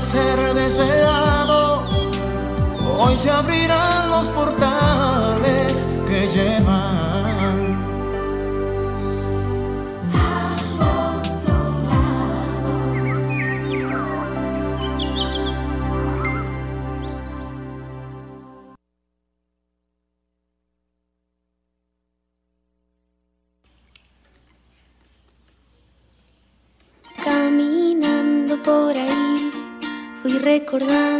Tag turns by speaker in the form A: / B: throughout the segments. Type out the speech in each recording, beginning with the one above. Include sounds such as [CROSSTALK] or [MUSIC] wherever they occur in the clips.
A: Ser deseado, hoy se abrirán los portales que llevan
B: recordando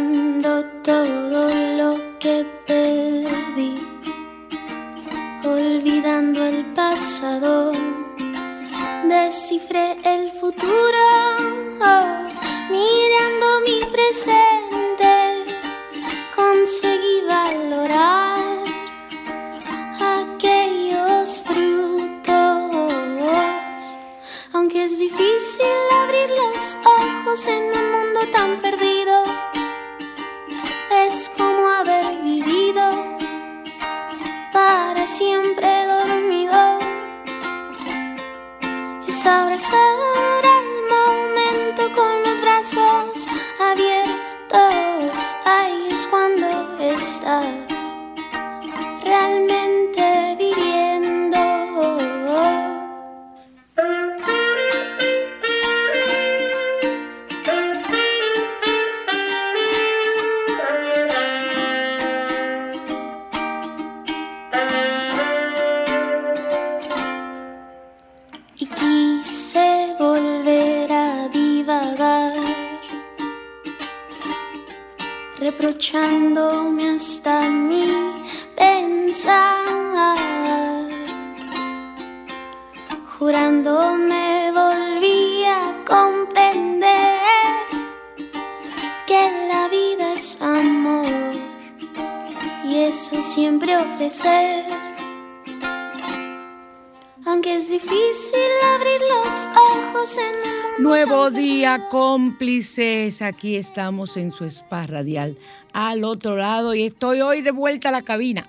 C: Aquí estamos en su spa radial al otro lado y estoy hoy de vuelta a la cabina.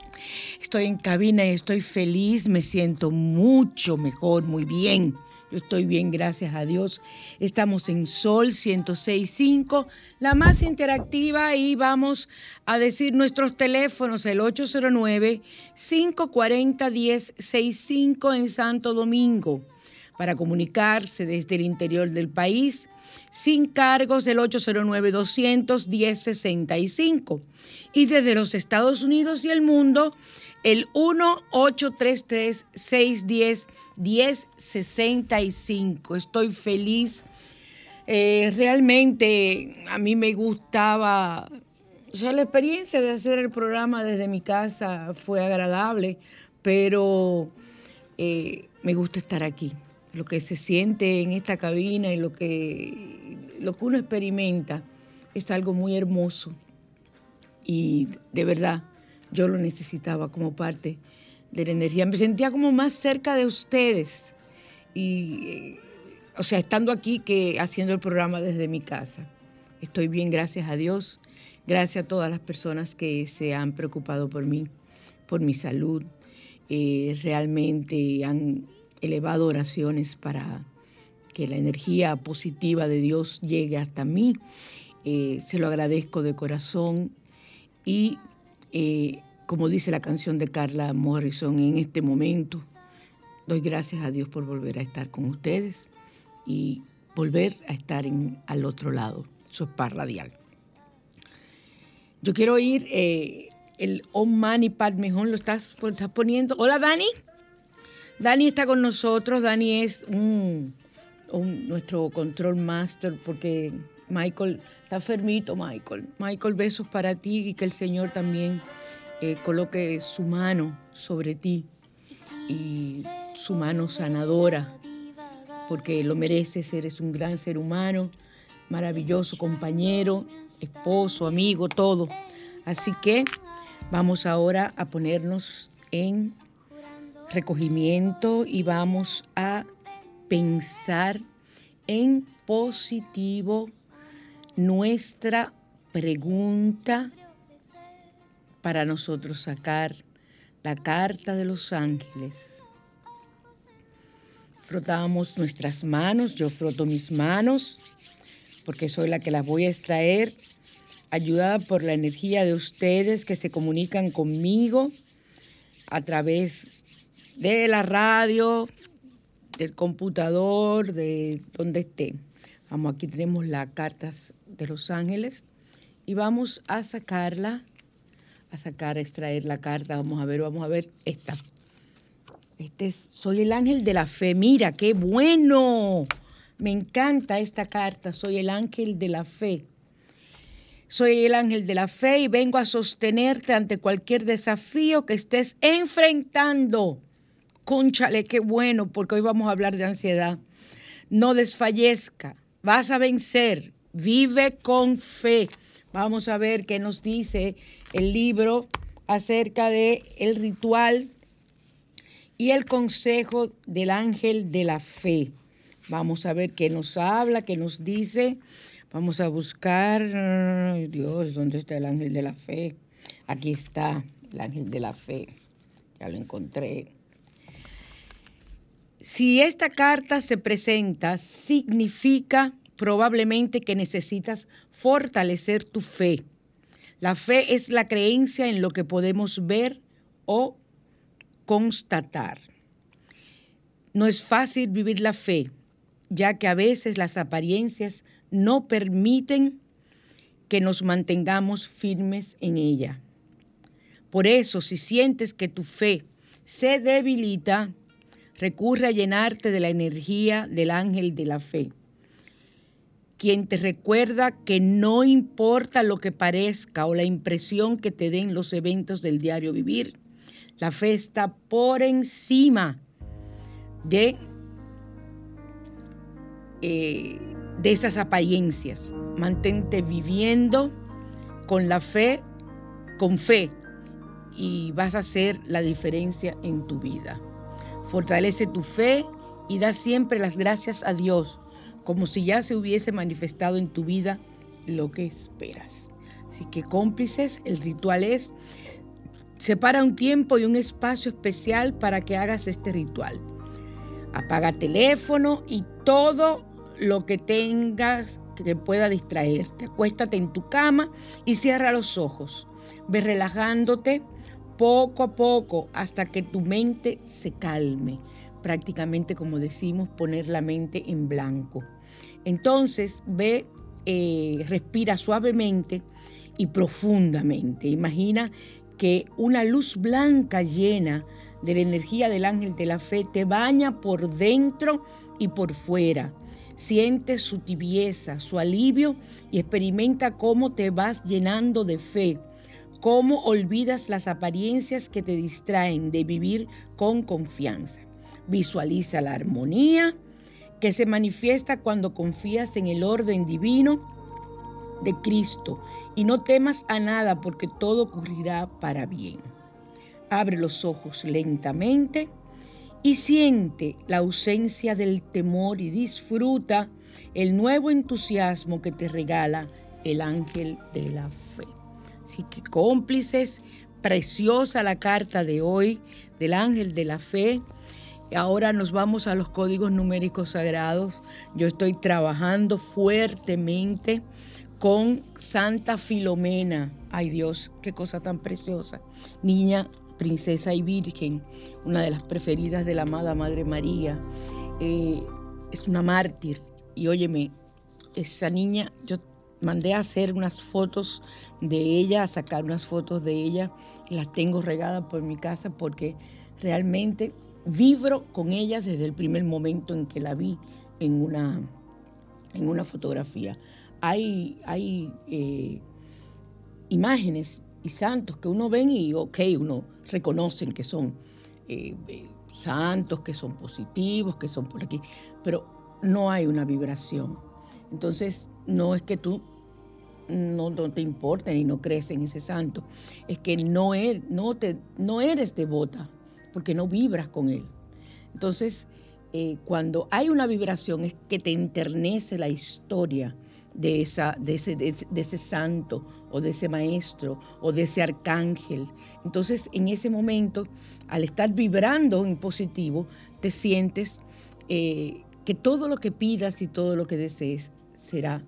C: Estoy en cabina y estoy feliz, me siento mucho mejor, muy bien. Yo estoy bien, gracias a Dios. Estamos en Sol 106.5, la más interactiva, y vamos a decir nuestros teléfonos, el 809-540-1065 en Santo Domingo para comunicarse desde el interior del país sin cargos del 809-210-65 y desde los Estados Unidos y el mundo el 1-833-610-1065. Estoy feliz. Eh, realmente a mí me gustaba, o sea, la experiencia de hacer el programa desde mi casa fue agradable, pero eh, me gusta estar aquí lo que se siente en esta cabina y lo que, lo que uno experimenta es algo muy hermoso y de verdad yo lo necesitaba como parte de la energía. Me sentía como más cerca de ustedes y, eh, o sea, estando aquí que haciendo el programa desde mi casa. Estoy bien, gracias a Dios. Gracias a todas las personas que se han preocupado por mí, por mi salud, eh, realmente han elevado oraciones para que la energía positiva de Dios llegue hasta mí. Eh, se lo agradezco de corazón y eh, como dice la canción de Carla Morrison, en este momento doy gracias a Dios por volver a estar con ustedes y volver a estar en, al otro lado, Sopa Radial. Yo quiero ir, eh, el On Money Pad Mejor lo estás poniendo. Hola Dani. Dani está con nosotros, Dani es nuestro control master porque Michael está enfermito, Michael. Michael, besos para ti y que el Señor también eh, coloque su mano sobre ti y su mano sanadora, porque lo mereces, eres un gran ser humano, maravilloso compañero, esposo, amigo, todo. Así que vamos ahora a ponernos en recogimiento y vamos a pensar en positivo nuestra pregunta para nosotros sacar la carta de los ángeles. Frotamos nuestras manos, yo froto mis manos porque soy la que las voy a extraer, ayudada por la energía de ustedes que se comunican conmigo a través de la radio, del computador, de donde esté. Vamos, aquí tenemos las cartas de los ángeles y vamos a sacarla, a sacar, a extraer la carta. Vamos a ver, vamos a ver esta. Este es, soy el ángel de la fe. Mira, qué bueno. Me encanta esta carta. Soy el ángel de la fe. Soy el ángel de la fe y vengo a sostenerte ante cualquier desafío que estés enfrentando. Cónchale, qué bueno, porque hoy vamos a hablar de ansiedad. No desfallezca, vas a vencer, vive con fe. Vamos a ver qué nos dice el libro acerca de el ritual y el consejo del ángel de la fe. Vamos a ver qué nos habla, qué nos dice. Vamos a buscar, Dios, ¿dónde está el ángel de la fe? Aquí está el ángel de la fe. Ya lo encontré. Si esta carta se presenta, significa probablemente que necesitas fortalecer tu fe. La fe es la creencia en lo que podemos ver o constatar. No es fácil vivir la fe, ya que a veces las apariencias no permiten que nos mantengamos firmes en ella. Por eso, si sientes que tu fe se debilita, recurre a llenarte de la energía del ángel de la fe, quien te recuerda que no importa lo que parezca o la impresión que te den los eventos del diario vivir, la fe está por encima de, eh, de esas apariencias. Mantente viviendo con la fe, con fe, y vas a hacer la diferencia en tu vida. Fortalece tu fe y da siempre las gracias a Dios, como si ya se hubiese manifestado en tu vida lo que esperas. Así que cómplices, el ritual es, separa un tiempo y un espacio especial para que hagas este ritual. Apaga teléfono y todo lo que tengas que pueda distraerte. Acuéstate en tu cama y cierra los ojos. Ve relajándote poco a poco hasta que tu mente se calme. Prácticamente, como decimos, poner la mente en blanco. Entonces, ve, eh, respira suavemente y profundamente. Imagina que una luz blanca llena de la energía del ángel de la fe te baña por dentro y por fuera. Siente su tibieza, su alivio y experimenta cómo te vas llenando de fe cómo olvidas las apariencias que te distraen de vivir con confianza. Visualiza la armonía que se manifiesta cuando confías en el orden divino de Cristo y no temas a nada porque todo ocurrirá para bien. Abre los ojos lentamente y siente la ausencia del temor y disfruta el nuevo entusiasmo que te regala el ángel de la fe. Así que cómplices, preciosa la carta de hoy del ángel de la fe. Ahora nos vamos a los códigos numéricos sagrados. Yo estoy trabajando fuertemente con Santa Filomena. Ay Dios, qué cosa tan preciosa. Niña, princesa y virgen, una de las preferidas de la amada Madre María. Eh, es una mártir. Y óyeme, esa niña, yo mandé a hacer unas fotos de ella, a sacar unas fotos de ella, las tengo regadas por mi casa porque realmente vibro con ella desde el primer momento en que la vi en una, en una fotografía. Hay, hay eh, imágenes y santos que uno ven y, ok, uno reconoce que son eh, santos, que son positivos, que son por aquí, pero no hay una vibración. Entonces, no es que tú no, te importa y no crees en ese santo, es que no, er, no, te, no eres devota porque no vibras con él. Entonces, eh, cuando hay una vibración es que te enternece la historia de, esa, de, ese, de, ese, santo o de ese maestro o de ese arcángel. Entonces, en ese momento, al estar vibrando en positivo, te sientes eh, que todo lo que pidas y todo lo que desees será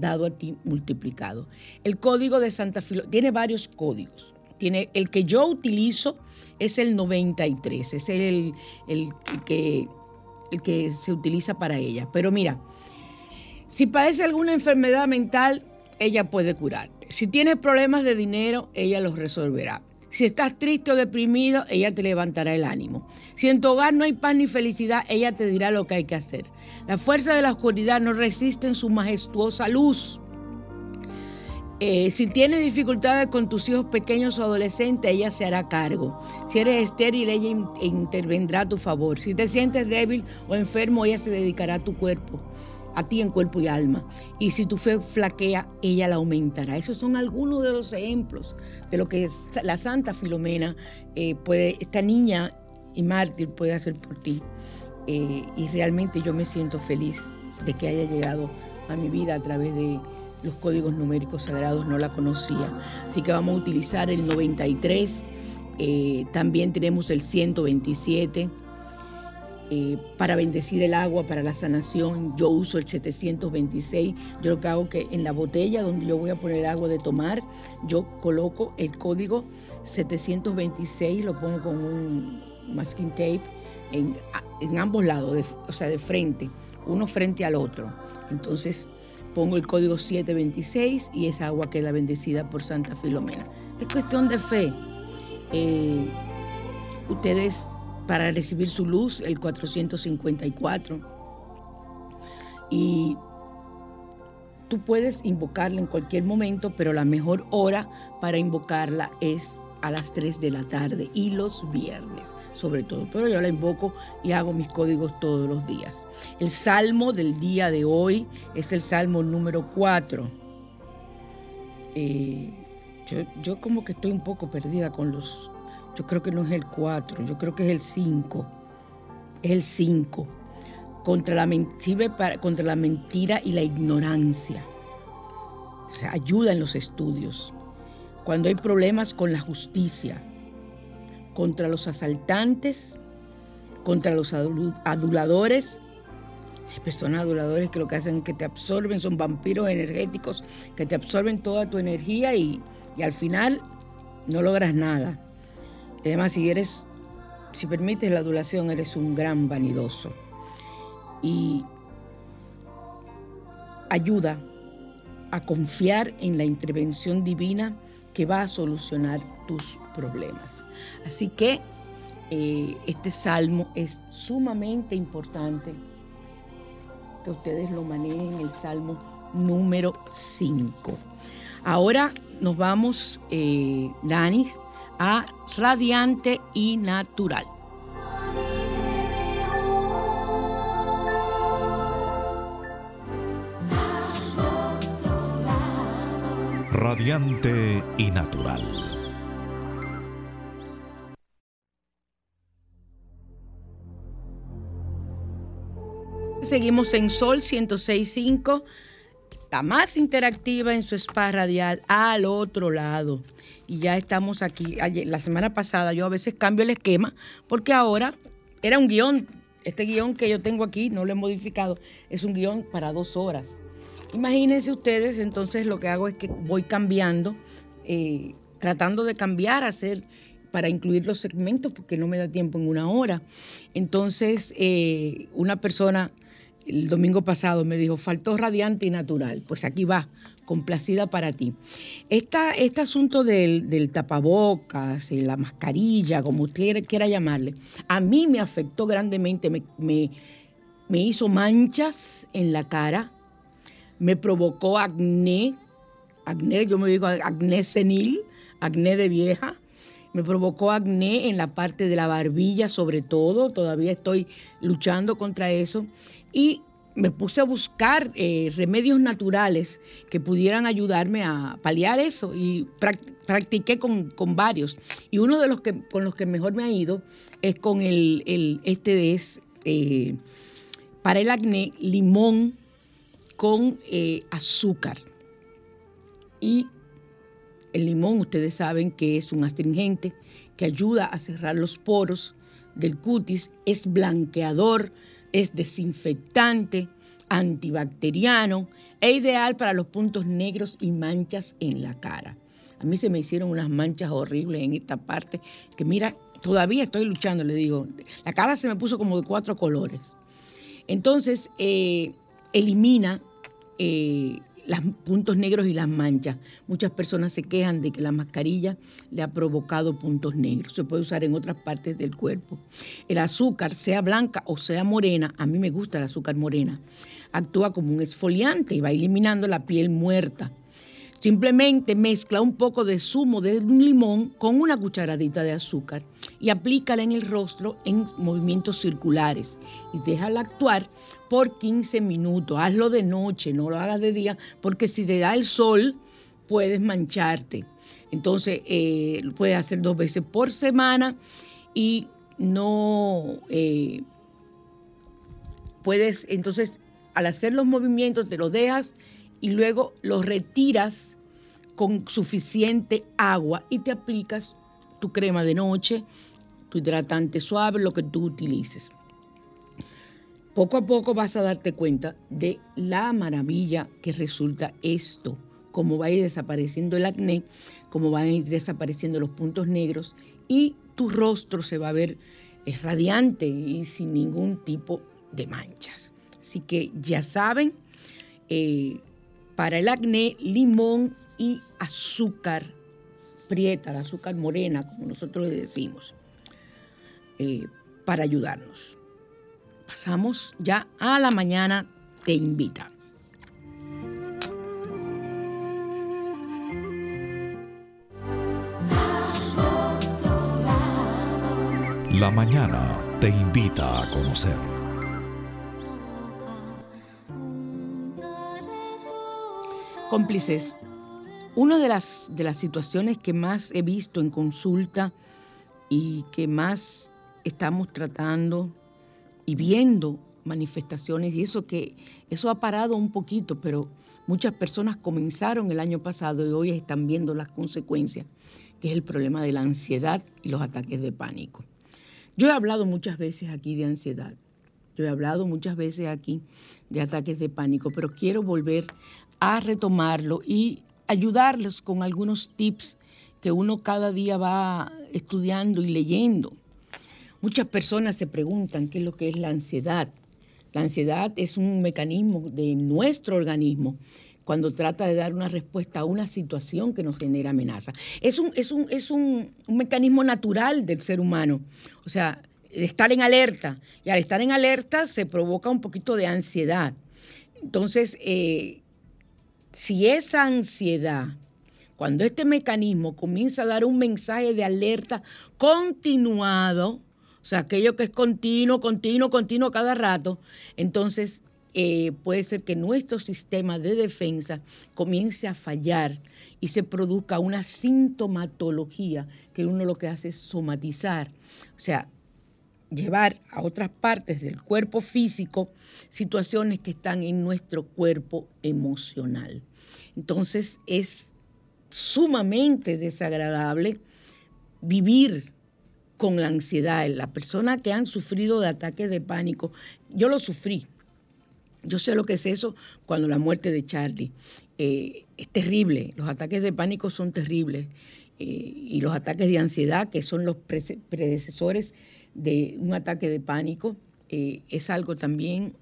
C: dado a ti multiplicado. El código de Santa Filomena tiene varios códigos. Tiene, el que yo utilizo es el 93, es el, el, que, el que se utiliza para ella. Pero mira, si padece alguna enfermedad mental, ella puede curarte. Si tienes problemas de dinero, ella los resolverá. Si estás triste o deprimido, ella te levantará el ánimo. Si en tu hogar no hay paz ni felicidad, ella te dirá lo que hay que hacer. La fuerza de la oscuridad no resiste en su majestuosa luz. Eh, si tienes dificultades con tus hijos pequeños o adolescentes, ella se hará cargo. Si eres estéril, ella intervendrá a tu favor. Si te sientes débil o enfermo, ella se dedicará a tu cuerpo, a ti en cuerpo y alma. Y si tu fe flaquea, ella la aumentará. Esos son algunos de los ejemplos de lo que la Santa Filomena eh, puede, esta niña y mártir puede hacer por ti. Eh, y realmente yo me siento feliz de que haya llegado a mi vida a través de los códigos numéricos sagrados, no la conocía. Así que vamos a utilizar el 93, eh, también tenemos el 127. Eh, para bendecir el agua, para la sanación, yo uso el 726. Yo lo que hago que en la botella donde yo voy a poner agua de tomar, yo coloco el código 726, lo pongo con un masking tape en, ambos lados, o sea, de frente, uno frente al otro. Entonces pongo el código 726 y esa agua queda bendecida por Santa Filomena. Es cuestión de fe. Eh, ustedes para recibir su luz, el 454. Y tú puedes invocarla en cualquier momento, pero la mejor hora para invocarla es a las 3 de la tarde y los viernes sobre todo, pero yo la invoco y hago mis códigos todos los días. El salmo del día de hoy es el salmo número 4. Eh, yo, como que estoy un poco perdida con los... Yo creo que no es el 4, yo creo que es el 5. Es el 5. Contra la, contra la mentira y la ignorancia. Ayuda en los estudios. Cuando hay problemas con la justicia, contra los asaltantes, contra los aduladores. Personas aduladores que lo que hacen es que te absorben, son vampiros energéticos que te absorben toda tu energía y, al final no logras nada. Además, si eres, si permites la adulación, eres un gran vanidoso. Y ayuda a confiar en la intervención divina que va a solucionar tus problemas. Así que eh, este salmo es sumamente importante que ustedes lo manejen, el salmo número 5. Ahora nos vamos, eh, Dani, a radiante y natural.
D: Radiante y natural.
C: Seguimos en Sol 106.5 la más interactiva en su spa radial al otro lado. Y ya estamos aquí. la semana pasada yo a veces cambio el esquema porque ahora era un guion. Este guion que yo tengo aquí, no lo he modificado, es un guion para dos horas. Imagínense ustedes, entonces lo que hago es que voy cambiando, eh, tratando de cambiar, hacer para incluir los segmentos porque no me da tiempo en una hora. Entonces, eh, una persona el domingo pasado me dijo, faltó radiante y natural. Pues aquí va, complacida para ti. este asunto del, tapabocas, la mascarilla, como usted quiera llamarle, a mí me afectó grandemente, me, me hizo manchas en la cara, me provocó acné, acné, yo me digo acné senil, acné de vieja, me provocó acné en la parte de la barbilla sobre todo, todavía estoy luchando contra eso. Y me puse a buscar eh, remedios naturales que pudieran ayudarme a paliar eso. Y practiqué con, varios. Y uno de los que con los que mejor me ha ido es con el, este es eh, para el acné limón con eh, azúcar. Y el limón, ustedes saben que es un astringente que ayuda a cerrar los poros del cutis, es blanqueador, es desinfectante, antibacteriano e ideal para los puntos negros y manchas en la cara. A mí se me hicieron unas manchas horribles en esta parte que mira, todavía estoy luchando, le digo, la cara se me puso como de cuatro colores. Entonces, eh, elimina eh, los puntos negros y las manchas. Muchas personas se quejan de que la mascarilla le ha provocado puntos negros. Se puede usar en otras partes del cuerpo. El azúcar, sea blanca o sea morena, a mí me gusta el azúcar morena, actúa como un esfoliante y va eliminando la piel muerta. Simplemente mezcla un poco de zumo de un limón con una cucharadita de azúcar y aplícala en el rostro en movimientos circulares y déjala actuar por 15 minutos. Hazlo de noche, no lo hagas de día, porque si te da el sol puedes mancharte. Entonces, eh, lo puedes hacer dos veces por semana y no eh, puedes, entonces, al hacer los movimientos, te lo dejas y luego lo retiras con suficiente agua y te aplicas tu crema de noche, tu hidratante suave, lo que tú utilices. Poco a poco vas a darte cuenta de la maravilla que resulta esto, cómo va a ir desapareciendo el acné, cómo van a ir desapareciendo los puntos negros y tu rostro se va a ver radiante y sin ningún tipo de manchas. Así que ya saben, eh, para el acné, limón y azúcar prieta, azúcar morena, como nosotros le decimos, eh, para ayudarnos. Pasamos ya a la mañana, te invita.
D: La mañana te invita a conocer.
C: Cómplices, una de las, de las situaciones que más he visto en consulta y que más estamos tratando y viendo manifestaciones, y eso que eso ha parado un poquito, pero muchas personas comenzaron el año pasado y hoy están viendo las consecuencias, que es el problema de la ansiedad y los ataques de pánico. Yo he hablado muchas veces aquí de ansiedad, yo he hablado muchas veces aquí de ataques de pánico, pero quiero volver a retomarlo y ayudarles con algunos tips que uno cada día va estudiando y leyendo. Muchas personas se preguntan qué es lo que es la ansiedad. La ansiedad es un mecanismo de nuestro organismo cuando trata de dar una respuesta a una situación que nos genera amenaza. Es un, es un, es un, mecanismo natural del ser humano. O sea, estar en alerta. Y al estar en alerta se provoca un poquito de ansiedad. Entonces, eh, si esa ansiedad, cuando este mecanismo comienza a dar un mensaje de alerta continuado, sea, aquello que es continuo, continuo, continuo cada rato, entonces eh, puede ser que nuestro sistema de defensa comience a fallar y se produzca una sintomatología que uno lo que hace es somatizar. O sea, llevar a otras partes del cuerpo físico situaciones que están en nuestro cuerpo emocional. Entonces es sumamente desagradable vivir con la ansiedad. Las personas que han sufrido de ataques de pánico, yo lo sufrí. Yo sé lo que es eso cuando la muerte de Charlie. Eh, es terrible, los ataques de pánico son terribles. Eh, y los ataques de ansiedad, que son los predecesores de un ataque de pánico, eh, es algo también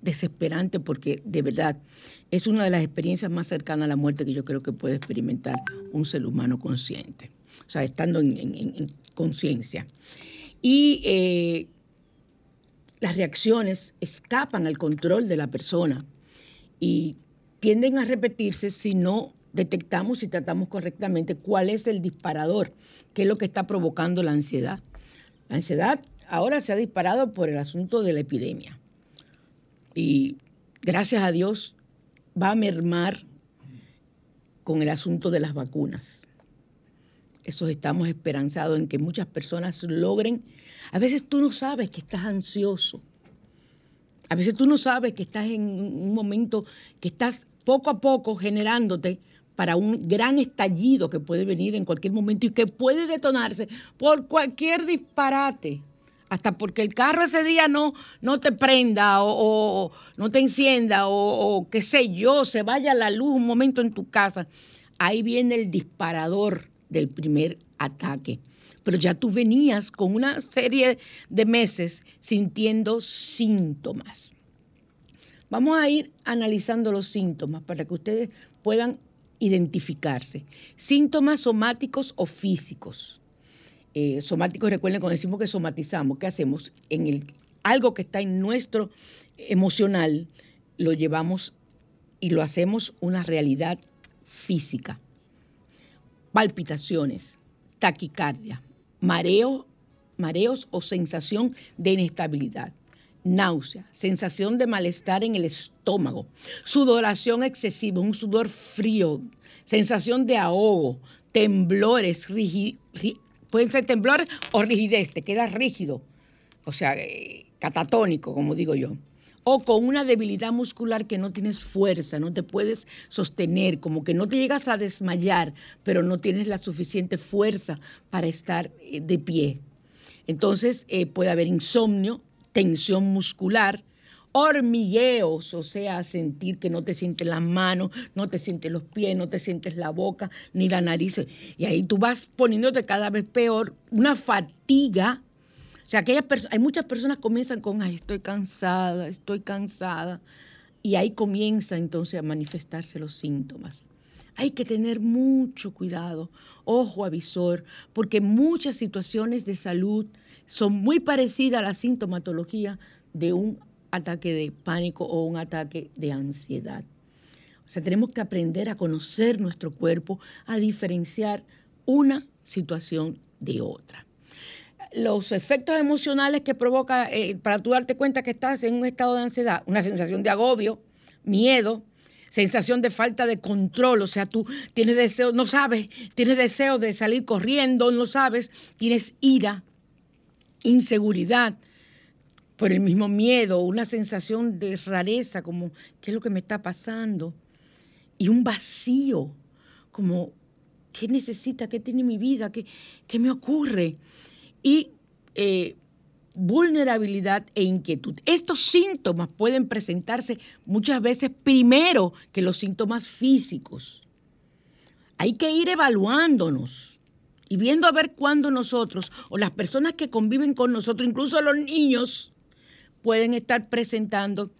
C: desesperante porque de verdad es una de las experiencias más cercanas a la muerte que yo creo que puede experimentar un ser humano consciente, o sea, estando en, conciencia. Y eh, las reacciones escapan al control de la persona y tienden a repetirse si no detectamos y tratamos correctamente cuál es el disparador, qué es lo que está provocando la ansiedad. La ansiedad ahora se ha disparado por el asunto de la epidemia. Y gracias a Dios va a mermar con el asunto de las vacunas. Eso estamos esperanzados en que muchas personas logren. A veces tú no sabes que estás ansioso. A veces tú no sabes que estás en un momento que estás poco a poco generándote para un gran estallido que puede venir en cualquier momento y que puede detonarse por cualquier disparate. Hasta porque el carro ese día no, no te prenda o, no te encienda o, o qué sé yo, se vaya la luz un momento en tu casa. Ahí viene el disparador del primer ataque. Pero ya tú venías con una serie de meses sintiendo síntomas. Vamos a ir analizando los síntomas para que ustedes puedan identificarse. Síntomas somáticos o físicos. Eh, somáticos, recuerden cuando decimos que somatizamos, ¿qué hacemos? En el, algo que está en nuestro emocional, lo llevamos y lo hacemos una realidad física. Palpitaciones, taquicardia, mareo, mareos o sensación de inestabilidad, náusea, sensación de malestar en el estómago, sudoración excesiva, un sudor frío, sensación de ahogo, temblores, pueden ser temblores o rigidez, te quedas rígido, o sea, eh, catatónico, como digo yo. O con una debilidad muscular que no tienes fuerza, no te puedes sostener, como que no te llegas a desmayar, pero no tienes la suficiente fuerza para estar eh, de pie. Entonces eh, puede haber insomnio, tensión muscular, hormigueos, o sea, sentir que no te sientes las manos, no te sientes los pies, no te sientes la boca ni la nariz. Y ahí tú vas poniéndote cada vez peor, una fatiga. Sea, aquellas hay muchas personas comienzan con, ay, estoy cansada, estoy cansada. Y ahí comienza entonces a manifestarse los síntomas. Hay que tener mucho cuidado, ojo avisor, porque muchas situaciones de salud son muy parecidas a la sintomatología de un ataque de pánico o un ataque de ansiedad. O sea, tenemos que aprender a conocer nuestro cuerpo, a diferenciar una situación de otra. Los efectos emocionales que provoca, eh, para tú darte cuenta que estás en un estado de ansiedad, una sensación de agobio, miedo, sensación de falta de control, o sea, tú tienes deseo, no sabes, tienes deseo de salir corriendo, no sabes, tienes ira, inseguridad, por el mismo miedo, una sensación de rareza, como, ¿qué es lo que me está pasando? Y un vacío, como, ¿qué necesita? ¿Qué tiene mi vida? ¿Qué, qué me ocurre? Y eh, vulnerabilidad e inquietud. Estos síntomas pueden presentarse muchas veces primero que los síntomas físicos. Hay que ir evaluándonos y viendo a ver cuándo nosotros o las personas que conviven con nosotros, incluso los niños, pueden estar presentando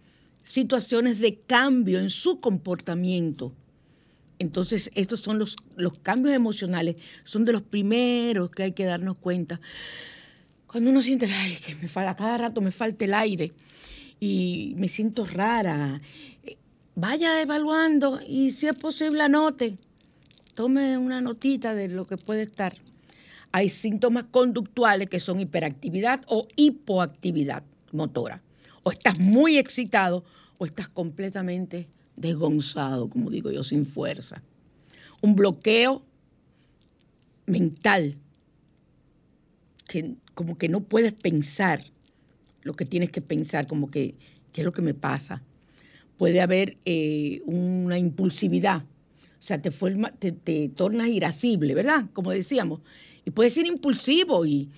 C: situaciones de cambio en su comportamiento. Entonces, estos son los, los cambios emocionales, son de los primeros que hay que darnos cuenta. Cuando uno siente, ay, que me falta, cada rato me falta el aire y me siento rara, vaya evaluando y si es posible anote tome una notita de lo que puede estar. Hay síntomas conductuales que son hiperactividad o hipoactividad motora. O estás muy excitado o estás completamente desgonzado, como digo yo, sin fuerza. Un bloqueo mental que como que no puedes pensar lo que tienes que pensar, como que, ¿qué es lo que me pasa? Puede haber eh, una impulsividad, o sea, te, forma, te, te tornas irascible, ¿verdad? Como decíamos. Y puedes ser impulsivo y,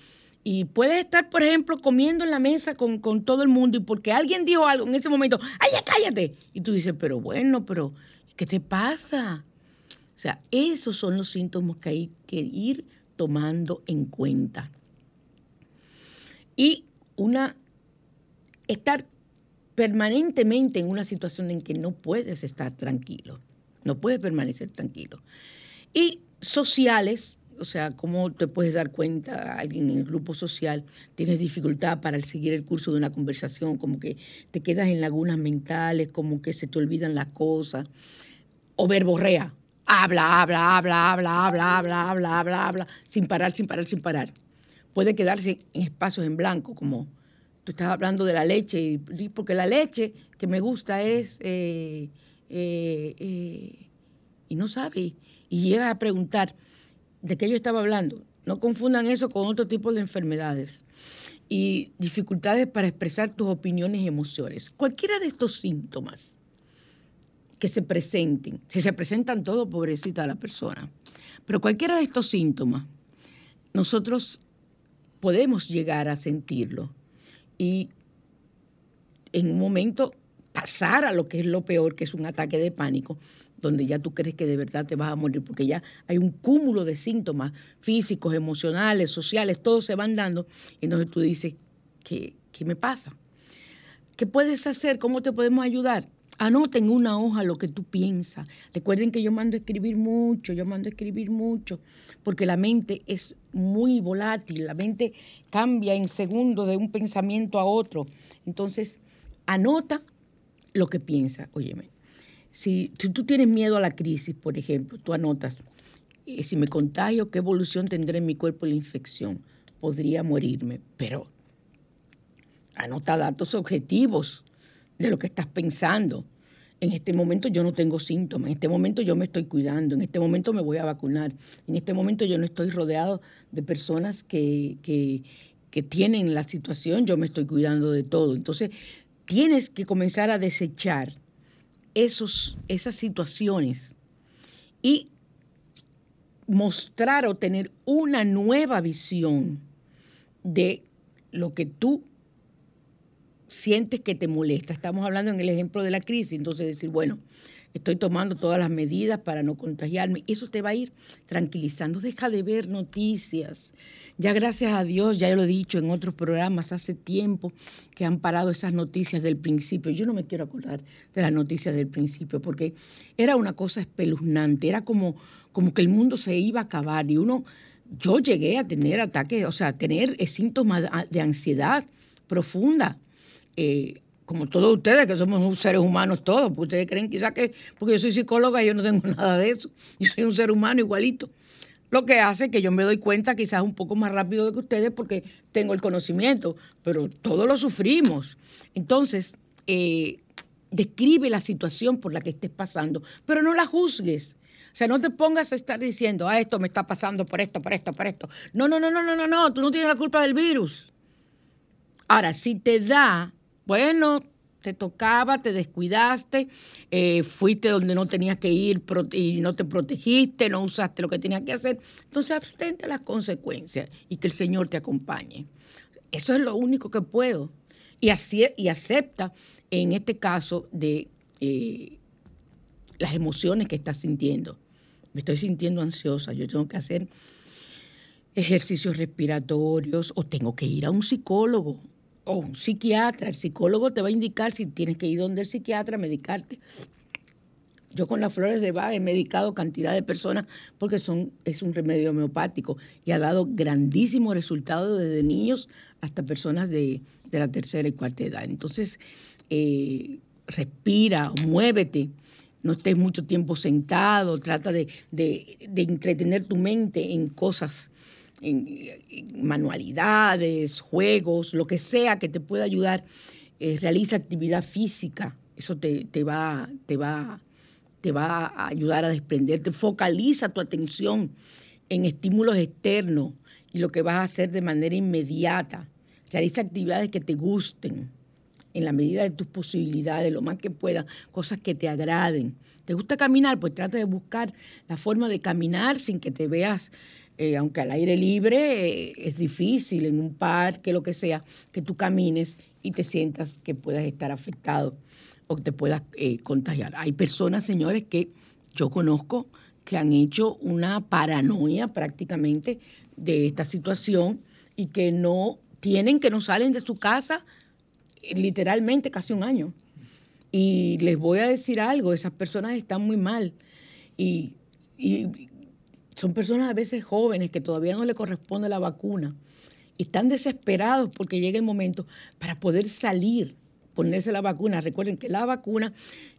C: y puedes estar, por ejemplo, comiendo en la mesa con, con, todo el mundo y porque alguien dijo algo en ese momento, ¡ay, cállate! Y tú dices, pero bueno, pero ¿qué te pasa? O sea, esos son los síntomas que hay que ir tomando en cuenta. Y una, estar permanentemente en una situación en que no puedes estar tranquilo, no puedes permanecer tranquilo. Y sociales, o sea, ¿cómo te puedes dar cuenta alguien en el grupo social tienes dificultad para seguir el curso de una conversación, como que te quedas en lagunas mentales, como que se te olvidan las cosas, o verborrea, habla, habla, habla, habla, habla, habla, habla, habla, habla, sin parar, sin parar, sin parar. Puede quedarse en espacios en blanco, como tú estás hablando de la leche, porque la leche que me gusta es, eh, eh, eh, y no sabe, y llega a preguntar de qué yo estaba hablando. No confundan eso con otro tipo de enfermedades y dificultades para expresar tus opiniones y emociones. Cualquiera de estos síntomas que se presenten, si se presentan todos, pobrecita la persona, pero cualquiera de estos síntomas, nosotros podemos llegar a sentirlo y en un momento pasar a lo que es lo peor, que es un ataque de pánico, donde ya tú crees que de verdad te vas a morir, porque ya hay un cúmulo de síntomas físicos, emocionales, sociales, todos se van dando, y entonces tú dices, ¿qué, qué me pasa? ¿Qué puedes hacer? ¿Cómo te podemos ayudar? Anoten en una hoja lo que tú piensas. Recuerden que yo mando a escribir mucho, yo mando a escribir mucho, porque la mente es muy volátil, la mente cambia en segundos de un pensamiento a otro. Entonces, anota lo que piensas. Óyeme, si, tú tienes miedo a la crisis, por ejemplo, tú anotas, eh, si me contagio, ¿qué evolución tendrá en mi cuerpo la infección? Podría morirme, pero anota datos objetivos de lo que estás pensando. En este momento yo no tengo síntomas, en este momento yo me estoy cuidando, en este momento me voy a vacunar, en este momento yo no estoy rodeado de personas que, que, que tienen la situación, yo me estoy cuidando de todo. Entonces, tienes que comenzar a desechar esos, esas situaciones y mostrar o tener una nueva visión de lo que tú sientes que te molesta. Estamos hablando en el ejemplo de la crisis, entonces decir, bueno, estoy tomando todas las medidas para no contagiarme. Eso te va a ir tranquilizando. Deja de ver noticias. Ya gracias a Dios, ya lo he dicho en otros programas hace tiempo que han parado esas noticias del principio. Yo no me quiero acordar de las noticias del principio porque era una cosa espeluznante, era como, como que el mundo se iba a acabar y uno, yo llegué a tener ataques, o sea, a tener síntomas de ansiedad profunda eh, como todos ustedes, que somos seres humanos todos, ustedes creen quizás que, porque yo soy psicóloga, yo no tengo [LAUGHS] nada de eso, yo soy un ser humano igualito. Lo que hace que yo me doy cuenta quizás un poco más rápido que ustedes porque tengo el conocimiento, pero todos lo sufrimos. Entonces, eh, describe la situación por la que estés pasando, pero no la juzgues. O sea, no te pongas a estar diciendo, ah, esto me está pasando por esto, por esto, por esto. No, no, no, no, no, no, no, tú no tienes la culpa del virus. Ahora, si te da bueno, te tocaba, te descuidaste, eh, fuiste donde no tenías que ir y no te protegiste, no usaste lo que tenías que hacer. Entonces abstente las consecuencias y que el Señor te acompañe. Eso es lo único que puedo. Y, así, y acepta, en este caso, de eh, las emociones que estás sintiendo. Me estoy sintiendo ansiosa, yo tengo que hacer ejercicios respiratorios o tengo que ir a un psicólogo o un psiquiatra, el psicólogo te va a indicar si tienes que ir donde el psiquiatra a medicarte. Yo con las flores de Bach he medicado cantidad de personas porque son, es un remedio homeopático y ha dado grandísimos resultados desde niños hasta personas de, la tercera y cuarta edad. Entonces, eh, respira, muévete, no estés mucho tiempo sentado, trata de, de entretener tu mente en cosas en, manualidades, juegos, lo que sea que te pueda ayudar, eh, realiza actividad física, eso te, va, te, va, te va a ayudar a desprenderte, focaliza tu atención en estímulos externos y lo que vas a hacer de manera inmediata. Realiza actividades que te gusten en la medida de tus posibilidades, lo más que puedas, cosas que te agraden. ¿Te gusta caminar? Pues trata de buscar la forma de caminar sin que te veas, eh, aunque al aire libre eh, es difícil, en un parque, lo que sea, que tú camines y te sientas que puedas estar afectado o te puedas eh, contagiar. Hay personas, señores, que yo conozco que han hecho una paranoia prácticamente de esta situación y que no tienen, que no salen de su casa literalmente casi un año. Y les voy a decir algo, esas personas están muy mal. Y, son personas a veces jóvenes que todavía no le corresponde la vacuna. Y están desesperados porque llega el momento para poder salir, ponerse la vacuna. Recuerden que la vacuna,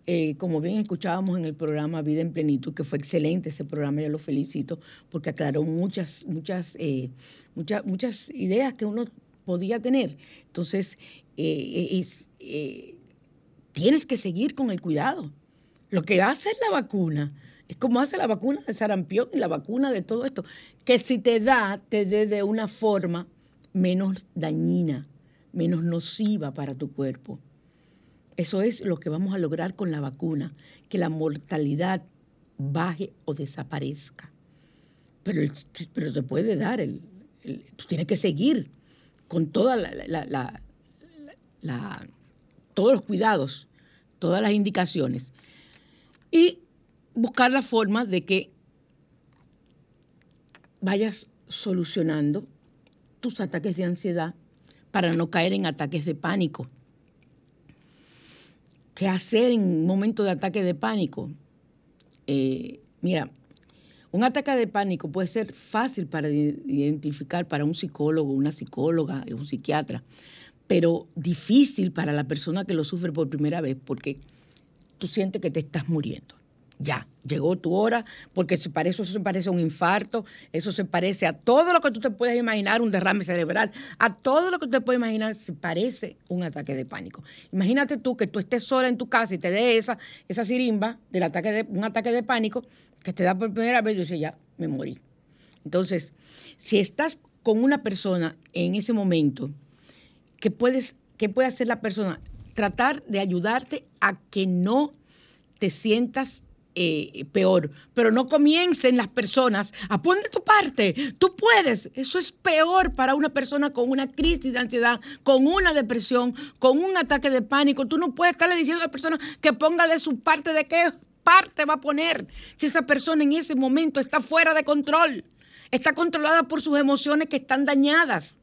C: eh, como bien escuchábamos en el programa Vida en Plenitud, que fue excelente ese programa, yo lo felicito, porque aclaró muchas, muchas, eh, muchas, muchas ideas que uno podía tener. Entonces, eh, eh, tienes que seguir con el cuidado. Lo que hace la vacuna es como hace la vacuna de sarampión y la vacuna de todo esto, que si te da, te dé de una forma menos dañina, menos nociva para tu cuerpo. Eso es lo que vamos a lograr con la vacuna, que la mortalidad baje o desaparezca. Pero, pero te puede dar, el, tú tienes que seguir con toda la todos los cuidados, todas las indicaciones y buscar la forma de que vayas solucionando tus ataques de ansiedad para no caer en ataques de pánico. ¿Qué hacer en un momento de ataque de pánico? Eh, mira, un ataque de pánico puede ser fácil para identificar para un psicólogo, una psicóloga, un psiquiatra, pero difícil para la persona que lo sufre por primera vez porque tú sientes que te estás muriendo. Ya, llegó tu hora, porque para eso, se parece a un infarto, eso se parece a todo lo que tú te puedes imaginar, un derrame cerebral, a todo lo que tú te puedes imaginar, se parece un ataque de pánico. Imagínate tú que tú estés sola en tu casa y te dé esa, esa sirimba del ataque de, un ataque de pánico que te da por primera vez y dices, ya, me morí. Entonces, si estás con una persona en ese momento, ¿qué, puedes, qué puede hacer la persona? Tratar de ayudarte a que no te sientas eh, peor, pero no comiencen las personas a poner tu parte, tú puedes, eso es peor para una persona con una crisis de ansiedad, con una depresión, con un ataque de pánico, tú no puedes estarle diciendo a la persona que ponga de su parte, de qué parte va a poner, si esa persona en ese momento está fuera de control, está controlada por sus emociones que están dañadas.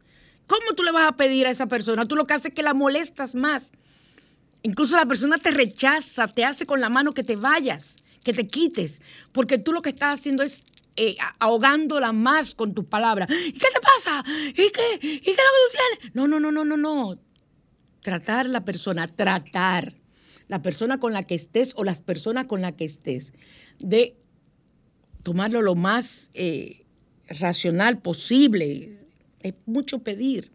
C: ¿Cómo tú le vas a pedir a esa persona? Tú lo que haces es que la molestas más. Incluso la persona te rechaza, te hace con la mano que te vayas, que te quites, porque tú lo que estás haciendo es eh, ahogándola más con tus palabras. ¿Y qué te pasa? ¿Y qué? ¿Y qué es lo que tú tienes? No, no, no, no, no, no. Tratar la persona, tratar la persona con la que estés o las personas con las que estés, de tomarlo lo más eh, racional posible, es mucho pedir,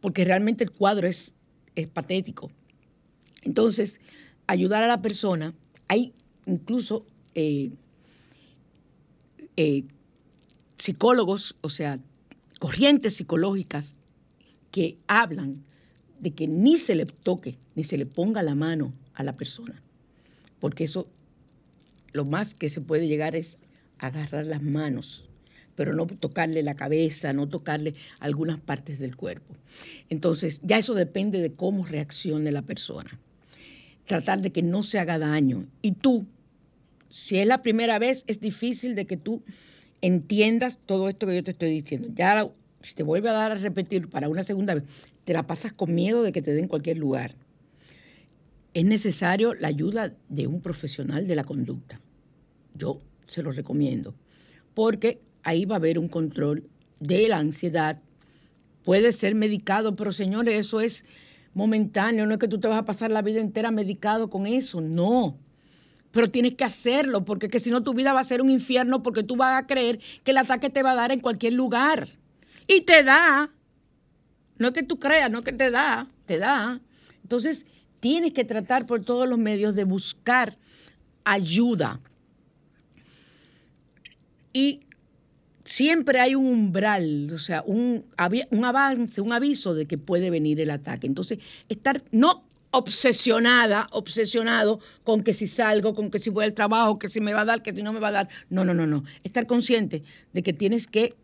C: porque realmente el cuadro es, es patético. Entonces, ayudar a la persona, hay incluso eh, eh, psicólogos, o sea, corrientes psicológicas que hablan de que ni se le toque, ni se le ponga la mano a la persona, porque eso lo más que se puede llegar es agarrar las manos pero no tocarle la cabeza, no tocarle algunas partes del cuerpo. Entonces, ya eso depende de cómo reaccione la persona. Tratar de que no se haga daño. Y tú, si es la primera vez, es difícil de que tú entiendas todo esto que yo te estoy diciendo. Ya si te vuelve a dar a repetir para una segunda vez, te la pasas con miedo de que te den cualquier lugar. Es necesario la ayuda de un profesional de la conducta. Yo se lo recomiendo. Porque ahí va a haber un control de la ansiedad. Puede ser medicado, pero señores, eso es momentáneo, no es que tú te vas a pasar la vida entera medicado con eso, no. Pero tienes que hacerlo, porque que si no tu vida va a ser un infierno, porque tú vas a creer que el ataque te va a dar en cualquier lugar. Y te da. No es que tú creas, no es que te da, te da. Entonces, tienes que tratar por todos los medios de buscar ayuda. Y siempre hay un umbral, o sea, un, un avance, un aviso de que puede venir el ataque. Entonces, estar no obsesionada, obsesionado con que si salgo, con que si voy al trabajo, que si me va a dar, que si no me va a dar. No, no, no, no. Estar consciente de que tienes que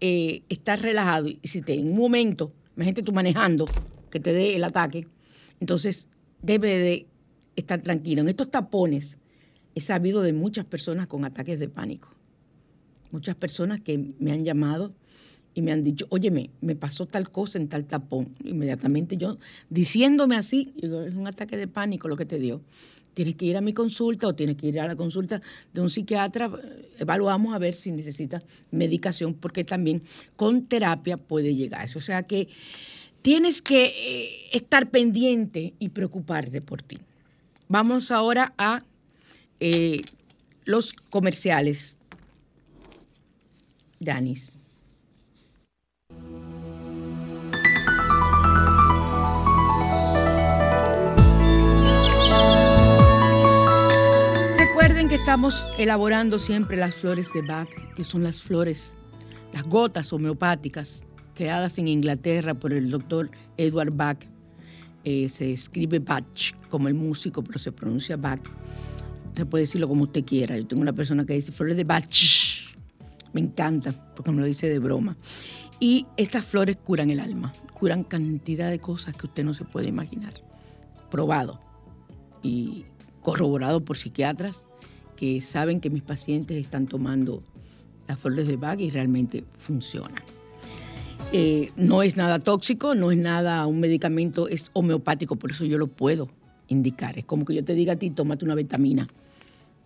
C: eh, estar relajado y si te, en un momento, imagínate tú manejando, que te dé el ataque, entonces debe de estar tranquilo. En estos tapones he sabido de muchas personas con ataques de pánico. Muchas personas que me han llamado y me han dicho, óyeme, me pasó tal cosa en tal tapón. Inmediatamente yo, diciéndome así, digo, es un ataque de pánico lo que te dio. Tienes que ir a mi consulta o tienes que ir a la consulta de un psiquiatra. Evaluamos a ver si necesitas medicación, porque también con terapia puede llegar eso. O sea que tienes que eh, estar pendiente y preocuparte por ti. Vamos ahora a eh, los comerciales. Danis. Estamos elaborando siempre las flores de Bach, que son las flores, las gotas homeopáticas creadas en Inglaterra por el doctor Edward Bach. Eh, se escribe Bach como el músico, pero se pronuncia Bach. Se puede decirlo como usted quiera. Yo tengo una persona que dice flores de Bach. Me encanta, porque me lo dice de broma. Y estas flores curan el alma, curan cantidad de cosas que usted no se puede imaginar. Probado y corroborado por psiquiatras que saben que mis pacientes están tomando las flores de Bach y realmente funcionan. Eh, no es nada tóxico, no es nada un medicamento, es homeopático, por eso yo lo puedo indicar. Es como que yo te diga a ti, tómate una vitamina,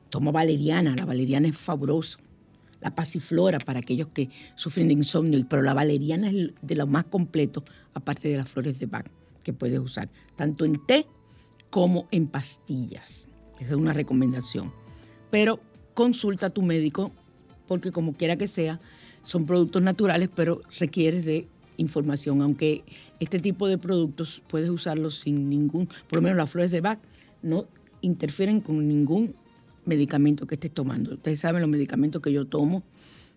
C: toma valeriana, la valeriana es fabulosa. La pasiflora para aquellos que sufren de insomnio, pero la valeriana es de lo más completo, aparte de las flores de Bach, que puedes usar, tanto en té como en pastillas. Esa es una recomendación pero consulta a tu médico porque como quiera que sea, son productos naturales, pero requieres de información, aunque este tipo de productos puedes usarlos sin ningún, por lo menos las flores de Bach no interfieren con ningún medicamento que estés tomando. Ustedes saben los medicamentos que yo tomo.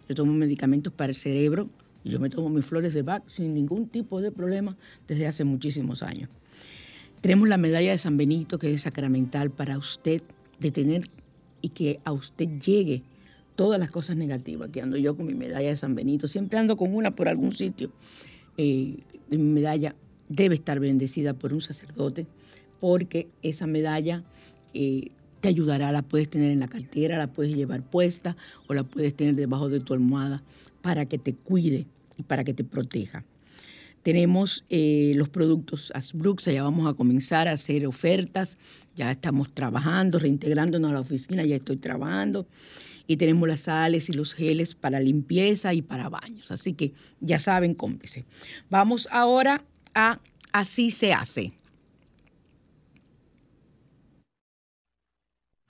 C: Yo tomo medicamentos para el cerebro y yo me tomo mis flores de Bach sin ningún tipo de problema desde hace muchísimos años. Tenemos la medalla de San Benito, que es sacramental para usted de tener y que a usted llegue todas las cosas negativas, que ando yo con mi medalla de San Benito, siempre ando con una por algún sitio. Eh, mi medalla debe estar bendecida por un sacerdote, porque esa medalla eh, te ayudará, la puedes tener en la cartera, la puedes llevar puesta o la puedes tener debajo de tu almohada para que te cuide y para que te proteja. Tenemos eh, los productos Asbrooks, ya vamos a comenzar a hacer ofertas, ya estamos trabajando, reintegrándonos a la oficina, ya estoy trabajando. Y tenemos las sales y los geles para limpieza y para baños. Así que ya saben, cómprese. Vamos ahora a Así se hace.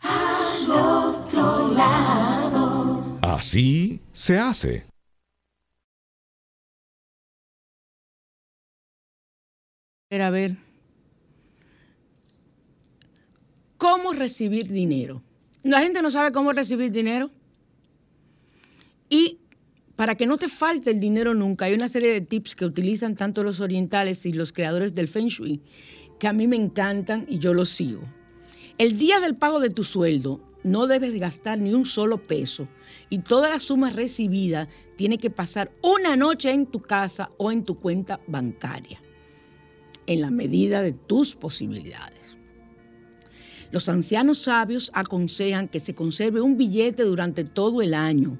D: Al otro lado. Así se hace.
C: A ver, ¿cómo recibir dinero? La gente no sabe cómo recibir dinero. Y para que no te falte el dinero nunca, hay una serie de tips que utilizan tanto los orientales y los creadores del Feng Shui que a mí me encantan y yo los sigo. El día del pago de tu sueldo no debes gastar ni un solo peso y toda la suma recibida tiene que pasar una noche en tu casa o en tu cuenta bancaria en la medida de tus posibilidades. Los ancianos sabios aconsejan que se conserve un billete durante todo el año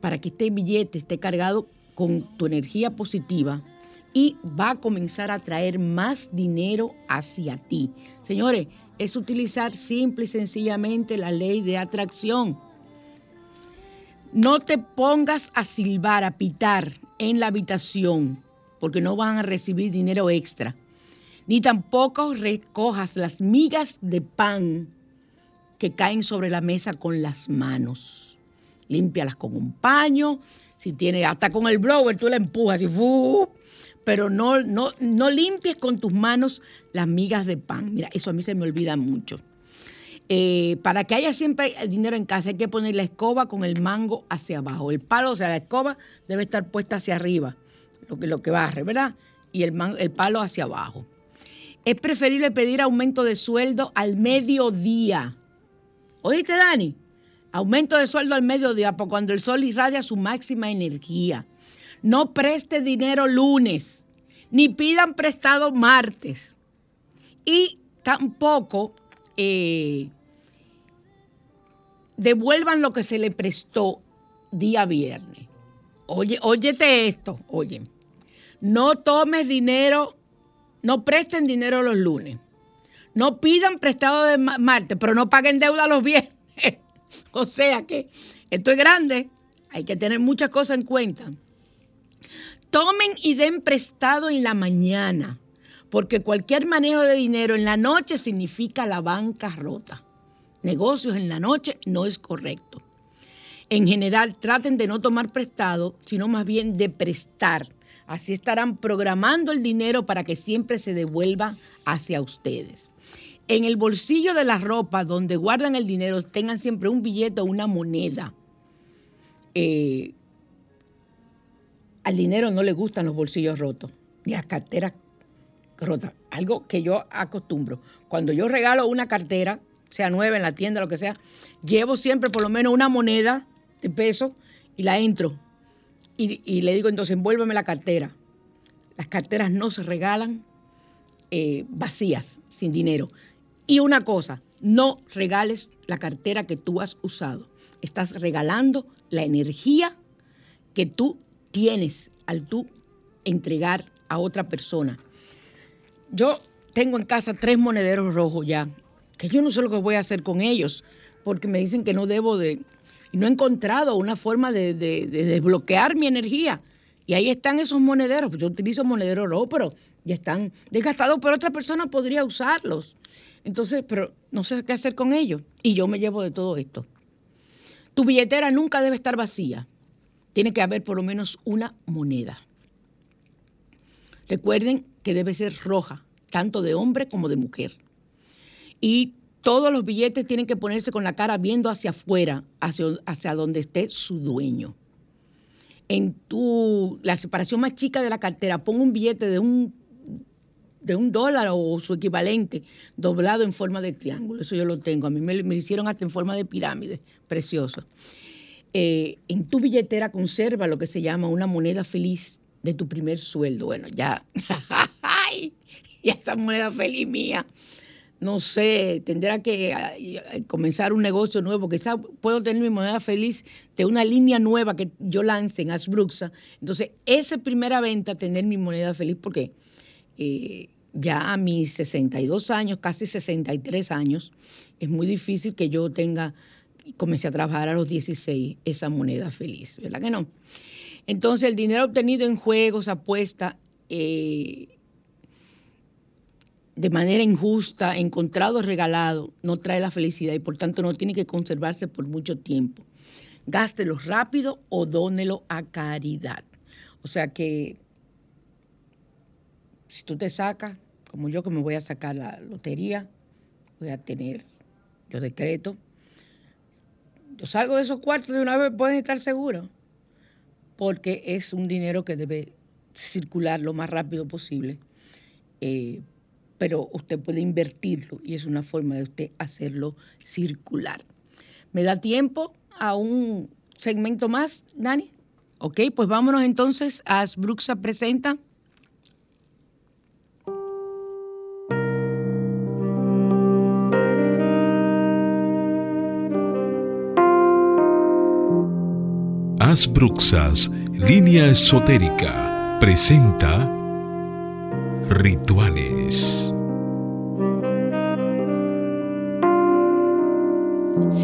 C: para que este billete esté cargado con tu energía positiva y va a comenzar a traer más dinero hacia ti. Señores, es utilizar simple y sencillamente la ley de atracción. No te pongas a silbar, a pitar en la habitación porque no van a recibir dinero extra. Ni tampoco recojas las migas de pan que caen sobre la mesa con las manos. Límpialas con un paño. Si tiene, hasta con el blower, tú la empujas y pero no, no, no limpies con tus manos las migas de pan. Mira, eso a mí se me olvida mucho. Eh, para que haya siempre dinero en casa hay que poner la escoba con el mango hacia abajo. El palo, o sea, la escoba debe estar puesta hacia arriba, lo que, lo que barre, ¿verdad? Y el, el palo hacia abajo. Es preferible pedir aumento de sueldo al mediodía. ¿Oíste, Dani? Aumento de sueldo al mediodía, por cuando el sol irradia su máxima energía. No preste dinero lunes, ni pidan prestado martes. Y tampoco eh, devuelvan lo que se le prestó día viernes. Oye, óyete esto, oye. No tomes dinero, no presten dinero los lunes. No pidan prestado de martes, pero no paguen deuda los viernes. [LAUGHS] o sea que esto es grande. Hay que tener muchas cosas en cuenta. Tomen y den prestado en la mañana porque cualquier manejo de dinero en la noche significa la bancarrota. Negocios en la noche no es correcto. En general, traten de no tomar prestado, sino más bien de prestar. Así estarán programando el dinero para que siempre se devuelva hacia ustedes. En el bolsillo de la ropa donde guardan el dinero, tengan siempre un billete o una moneda. Eh, al dinero no le gustan los bolsillos rotos, ni las carteras rota. Algo que yo acostumbro. Cuando yo regalo una cartera, sea nueva en la tienda, lo que sea, llevo siempre por lo menos una moneda de peso y la entro. Y, le digo, entonces, envuélveme la cartera. Las carteras no se regalan eh, vacías, sin dinero. Y una cosa, no regales la cartera que tú has usado. Estás regalando la energía que tú tienes al tú entregar a otra persona. Yo tengo en casa tres monederos rojos ya, que yo no sé lo que voy a hacer con ellos, porque me dicen que no debo de... Y no he encontrado una forma de, desbloquear mi energía. Y ahí están esos monederos. Yo utilizo monederos rojos, pero ya están desgastados, pero otra persona podría usarlos. Entonces, pero no sé qué hacer con ellos. Y yo me llevo de todo esto. Tu billetera nunca debe estar vacía. Tiene que haber por lo menos una moneda. Recuerden que debe ser roja, tanto de hombre como de mujer. Y todos los billetes tienen que ponerse con la cara viendo hacia afuera, hacia, hacia donde esté su dueño. En tu, la separación más chica de la cartera, pon un billete de un, de un dólar o su equivalente doblado en forma de triángulo. Eso yo lo tengo. A mí me, me hicieron hasta en forma de pirámide. Precioso. Eh, en tu billetera conserva lo que se llama una moneda feliz de tu primer sueldo. Bueno, ya, [LAUGHS] ya esa moneda feliz mía. No sé, tendrá que comenzar un negocio nuevo. Quizás puedo tener mi moneda feliz de una línea nueva que yo lance en Asbruxa. Entonces, esa primera venta, tener mi moneda feliz, porque eh, ya a mis 62 años, casi 63 años, es muy difícil que yo tenga, comencé a trabajar a los 16, esa moneda feliz, ¿verdad que no? Entonces el dinero obtenido en juegos, apuesta, eh, de manera injusta, encontrado, regalado, no trae la felicidad y por tanto no tiene que conservarse por mucho tiempo. Gástelo rápido o dónelo a caridad. O sea que si tú te sacas, como yo que me voy a sacar la lotería, voy a tener, yo decreto, yo salgo de esos cuartos de una vez, pueden estar seguros porque es un dinero que debe circular lo más rápido posible. Eh, pero usted puede invertirlo y es una forma de usted hacerlo circular. ¿Me da tiempo a un segmento más, Dani? Ok, pues vámonos entonces a Asbruxa Presenta.
D: Bruxas, línea esotérica, presenta Rituales.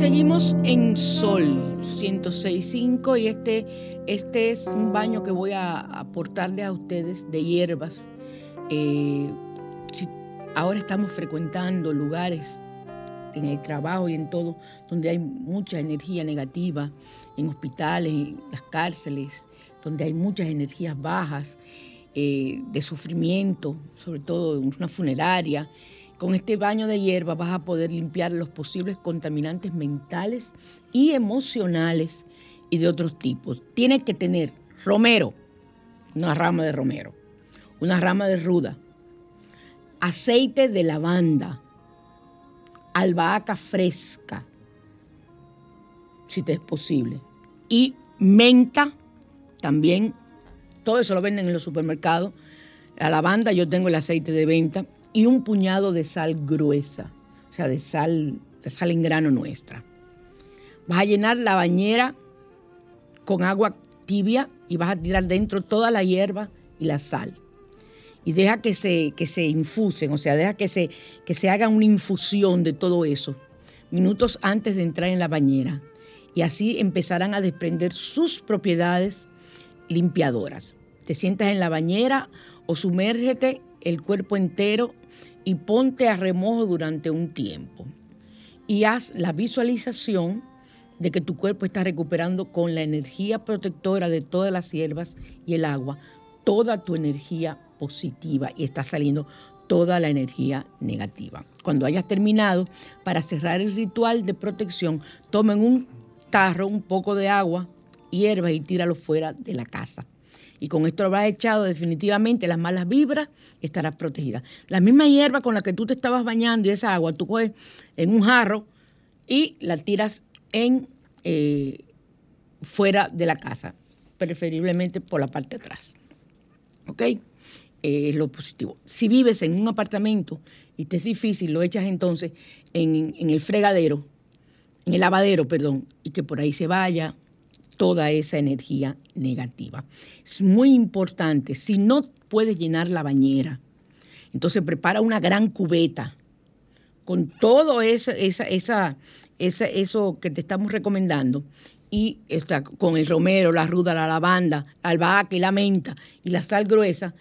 C: Seguimos en Sol 106.5 y este, este es un baño que voy a aportarle a ustedes de hierbas. Eh, ahora estamos frecuentando lugares en el trabajo y en todo donde hay mucha energía negativa, en hospitales, en las cárceles, donde hay muchas energías bajas, eh, de sufrimiento, sobre todo en una funeraria, Con este baño de hierba vas a poder limpiar los posibles contaminantes mentales y emocionales y de otros tipos. Tienes que tener romero, una rama de romero, una rama de ruda, aceite de lavanda, albahaca fresca, si te es posible, y menta también. Todo eso lo venden en los supermercados. La lavanda, yo tengo el aceite de venta y un puñado de sal gruesa, o sea, de sal, de sal en grano nuestra. Vas a llenar la bañera con agua tibia y vas a tirar dentro toda la hierba y la sal. Y deja que se, que se infusen, o sea, deja que se, que se haga una infusión de todo eso, minutos antes de entrar en la bañera. Y así empezarán a desprender sus propiedades limpiadoras. Te sientas en la bañera o sumérgete el cuerpo entero y ponte a remojo durante un tiempo. Y haz la visualización de que tu cuerpo está recuperando con la energía protectora de todas las hierbas y el agua, toda tu energía positiva y está saliendo toda la energía negativa. Cuando hayas terminado, para cerrar el ritual de protección, tomen un tarro, un poco de agua, hierba y tíralo fuera de la casa. Y con esto habrás echado definitivamente las malas vibras estarás protegida. La misma hierba con la que tú te estabas bañando y esa agua, tú coges en un jarro y la tiras en eh, fuera de la casa, preferiblemente por la parte de atrás. ¿Ok? Eh, es lo positivo. Si vives en un apartamento y te es difícil, lo echas entonces en, en el fregadero, en el lavadero, perdón, y que por ahí se vaya toda esa energía negativa. Es muy importante, si no puedes llenar la bañera, entonces prepara una gran cubeta con todo esa, esa, esa, eso que te estamos recomendando y está, con el romero, la ruda, la lavanda, la albahaca y la menta y la sal gruesa,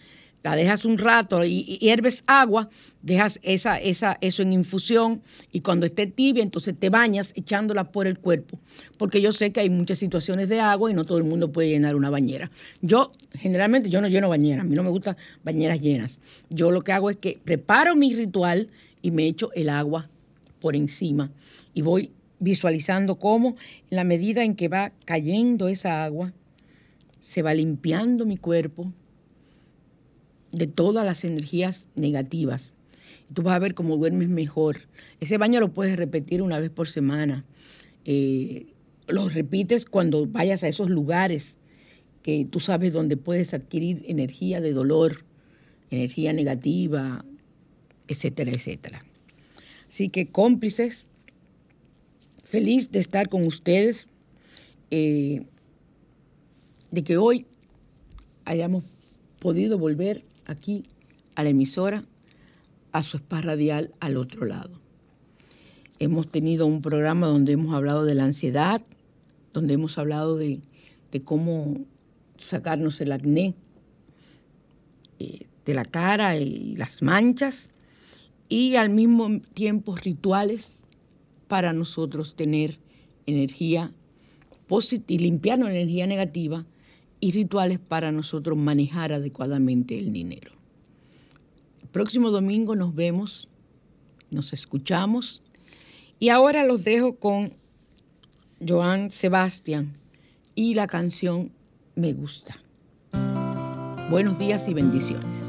C: la dejas un rato y, hierves agua, dejas esa, esa, eso en infusión y cuando esté tibia, entonces te bañas echándola por el cuerpo, porque yo sé que hay muchas situaciones de agua y no todo el mundo puede llenar una bañera. Yo, generalmente, yo no lleno bañeras, a mí no me gustan bañeras llenas. Yo lo que hago es que preparo mi ritual y me echo el agua por encima y voy visualizando cómo en la medida en que va cayendo esa agua, se va limpiando mi cuerpo, de todas las energías negativas. Tú vas a ver cómo duermes mejor. Ese baño lo puedes repetir una vez por semana. Eh, lo repites cuando vayas a esos lugares que tú sabes donde puedes adquirir energía de dolor, energía negativa, etcétera, etcétera. Así que cómplices, feliz de estar con ustedes, eh, de que hoy hayamos podido volver aquí a la emisora, a su spa radial al otro lado. Hemos tenido un programa donde hemos hablado de la ansiedad, donde hemos hablado de, cómo sacarnos el acné eh, de la cara y las manchas, y al mismo tiempo rituales para nosotros tener energía positiva y limpiarnos energía negativa y rituales para nosotros manejar adecuadamente el dinero. El próximo domingo nos vemos, nos escuchamos y ahora los dejo con Joan Sebastián y la canción Me gusta. Buenos días y bendiciones.